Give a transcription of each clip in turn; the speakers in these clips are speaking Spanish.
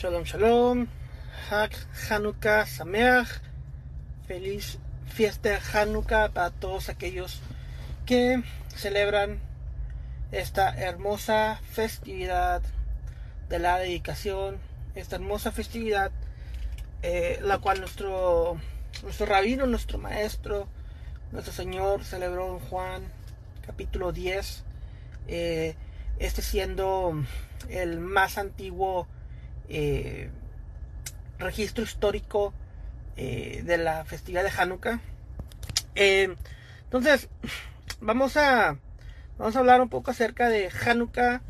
Shalom, shalom. Hak Hanukkah Sameach. Feliz fiesta Hanukkah para todos aquellos que celebran esta hermosa festividad de la dedicación. Esta hermosa festividad, eh, la cual nuestro, nuestro rabino, nuestro maestro, nuestro Señor celebró en Juan capítulo 10. Eh, este siendo el más antiguo eh, registro histórico eh, de la festividad de Hanukkah. Eh, entonces, vamos a, vamos a hablar un poco acerca de Hanukkah,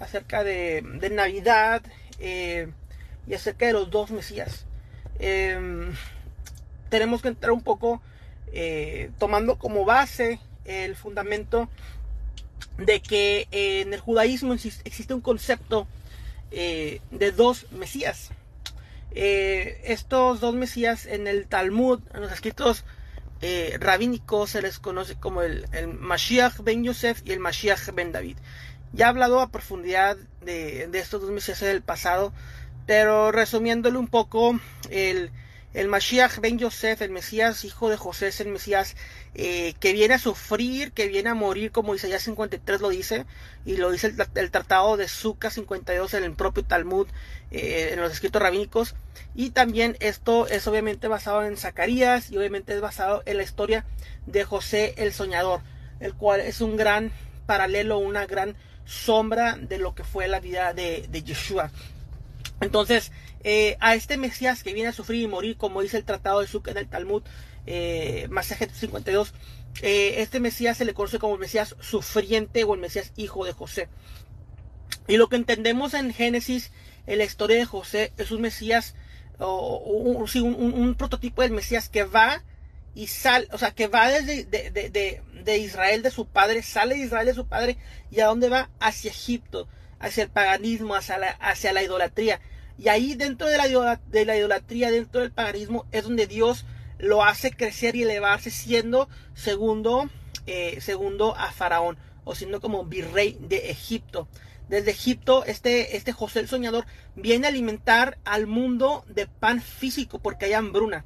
acerca de, Navidad y acerca de los dos Mesías. tenemos que entrar un poco tomando como base el fundamento de que en el judaísmo existe un concepto eh, de dos Mesías. Eh, estos dos Mesías en el Talmud, en los escritos eh, rabínicos, se les conoce como el, Mashiach ben Yosef y el Mashiach ben David. Ya he hablado a profundidad de, de estos dos Mesías en el pasado, pero resumiéndole un poco, el, el Mashiach ben Yosef, el Mesías hijo de José, es el Mesías eh, que viene a sufrir, que viene a morir, como Isaías 53 lo dice, y lo dice el, tratado de Zucca 52 en el propio Talmud, eh, en los escritos rabínicos. Y también esto es obviamente basado en Zacarías y obviamente es basado en la historia de José el Soñador, el cual es un gran paralelo, una gran sombra de lo que fue la vida de, de Yeshua. Entonces, eh, a este Mesías que viene a sufrir y morir, como dice el Tratado de Zuc en el Talmud, eh, 52, eh, este Mesías se le conoce como el Mesías sufriente o el Mesías hijo de José. Y lo que entendemos en Génesis, en la historia de José, es un Mesías, o, un, prototipo del Mesías que va y sale, o sea, que va desde de, Israel de su padre, sale de Israel de su padre, y a dónde va? Hacia Egipto hacia el paganismo, hacia la, hacia la idolatría. Y ahí dentro de la, de la idolatría, dentro del paganismo, es donde Dios lo hace crecer y elevarse siendo segundo, eh, segundo a Faraón o siendo como virrey de Egipto. Desde Egipto, este, este José el Soñador viene a alimentar al mundo de pan físico porque hay hambruna.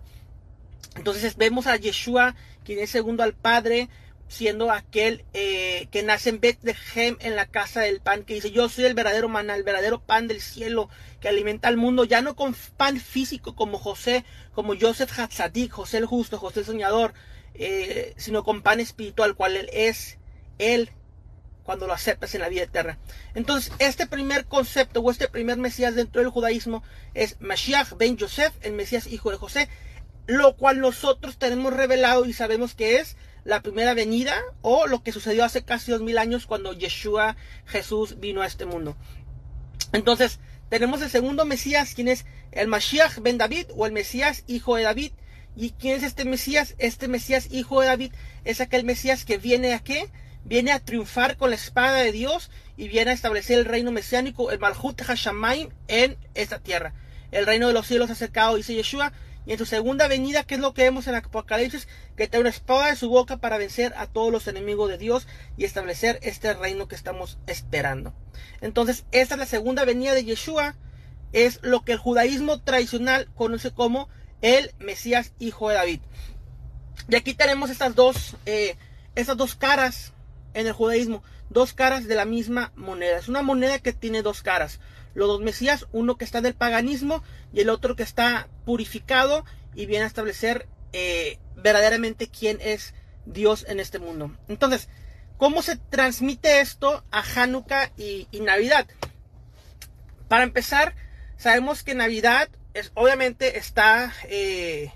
Entonces vemos a Yeshua, quien es segundo al Padre, siendo aquel eh, que nace en Bethlehem en la casa del pan, que dice, yo soy el verdadero maná, el verdadero pan del cielo que alimenta al mundo, ya no con pan físico como José, como Joseph Hatzadik, José el justo, José el soñador, eh, sino con pan espiritual, cual él es, él, cuando lo aceptas en la vida eterna. Entonces, este primer concepto o este primer Mesías dentro del judaísmo es Mashiach ben Joseph, el Mesías hijo de José, lo cual nosotros tenemos revelado y sabemos que es la primera venida o lo que sucedió hace casi dos mil años cuando Yeshua Jesús vino a este mundo. Entonces, tenemos el segundo Mesías, quien es el Mashiach ben David o el Mesías hijo de David. ¿Y quién es este Mesías? Este Mesías hijo de David es aquel Mesías que viene a qué? Viene a triunfar con la espada de Dios y viene a establecer el reino mesiánico, el Malhut Hashamayim, en esta tierra. El reino de los cielos acercado, dice Yeshua, y en su segunda venida, que es lo que vemos en Apocalipsis, que trae una espada de su boca para vencer a todos los enemigos de Dios y establecer este reino que estamos esperando. Entonces, esta es la segunda venida de Yeshua, es lo que el judaísmo tradicional conoce como el Mesías hijo de David. Y aquí tenemos estas dos, eh, estas dos caras en el judaísmo, dos caras de la misma moneda. Es una moneda que tiene dos caras los dos Mesías, uno que está del paganismo y el otro que está purificado y viene a establecer eh, verdaderamente quién es Dios en este mundo. Entonces, ¿cómo se transmite esto a Hanukkah y, Navidad? Para empezar, sabemos que Navidad es, obviamente está, eh,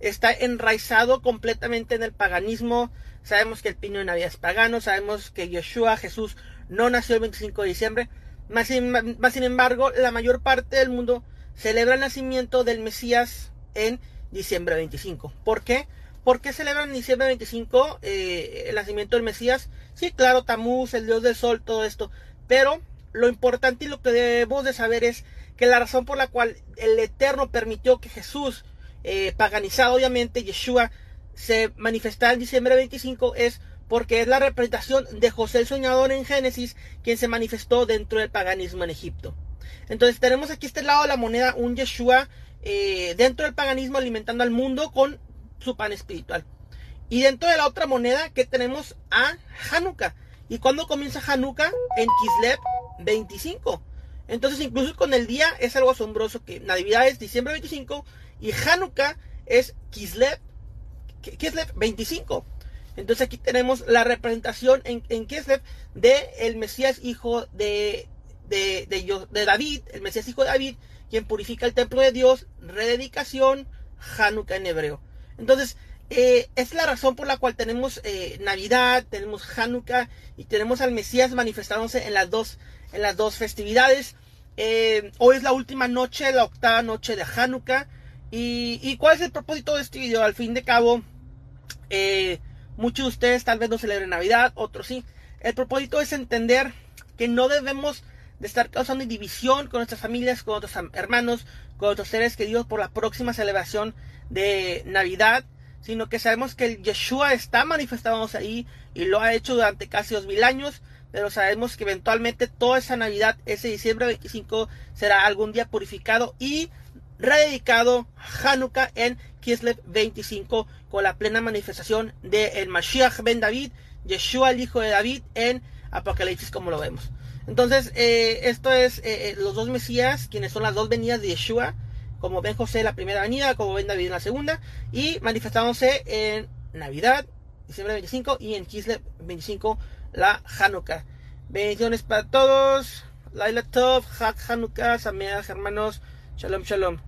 está enraizado completamente en el paganismo. Sabemos que el pino de Navidad es pagano, sabemos que Yeshua, Jesús, no nació el 25 de diciembre, más sin, embargo, la mayor parte del mundo celebra el nacimiento del Mesías en diciembre 25. ¿Por qué? ¿Por qué celebran diciembre 25 eh, el nacimiento del Mesías? Sí, claro, Tamuz, el dios del sol, todo esto. Pero lo importante y lo que debemos de saber es que la razón por la cual el Eterno permitió que Jesús, eh, paganizado obviamente, Yeshua, se manifestara en diciembre 25 es porque es la representación de José el Soñador en Génesis quien se manifestó dentro del paganismo en Egipto. Entonces tenemos aquí este lado de la moneda un Yeshua eh, dentro del paganismo alimentando al mundo con su pan espiritual. Y dentro de la otra moneda que tenemos a Hanukkah. ¿Y cuándo comienza Hanukkah? En Kislev 25. Entonces incluso con el día es algo asombroso que Navidad es diciembre 25 y Hanukkah es Kislev, Kislev 25. Entonces aquí tenemos la representación en, en Kislev de el Mesías hijo de, de, David, el Mesías hijo de David, quien purifica el templo de Dios, rededicación, Hanukkah en hebreo. Entonces, eh, es la razón por la cual tenemos eh, Navidad, tenemos Hanukkah y tenemos al Mesías manifestándose en las dos, en las dos festividades. Eh, hoy es la última noche, la octava noche de Hanukkah. Y, cuál es el propósito de este video? Al fin de cabo, Muchos de ustedes tal vez no celebren Navidad, otros sí. El propósito es entender que no debemos de estar causando división con nuestras familias, con nuestros hermanos, con nuestros seres queridos por la próxima celebración de Navidad, sino que sabemos que el Yeshua está manifestándose ahí y lo ha hecho durante casi dos mil años, pero sabemos que eventualmente toda esa Navidad, ese diciembre 25, será algún día purificado y rededicado Hanukkah en Kislev 25 con la plena manifestación de el Mashiach ben David, Yeshua el hijo de David en Apocalipsis como lo vemos. Entonces, eh, esto es eh, eh, los dos Mesías, quienes son las dos venidas de Yeshua, como ven José en la primera venida, como ven David en la segunda, y manifestándose en Navidad, diciembre 25, y en Kislev 25, la Hanukkah. Bendiciones para todos. Laila Tov, Hak Hanukkah, Sameach, hermanos. Shalom, shalom.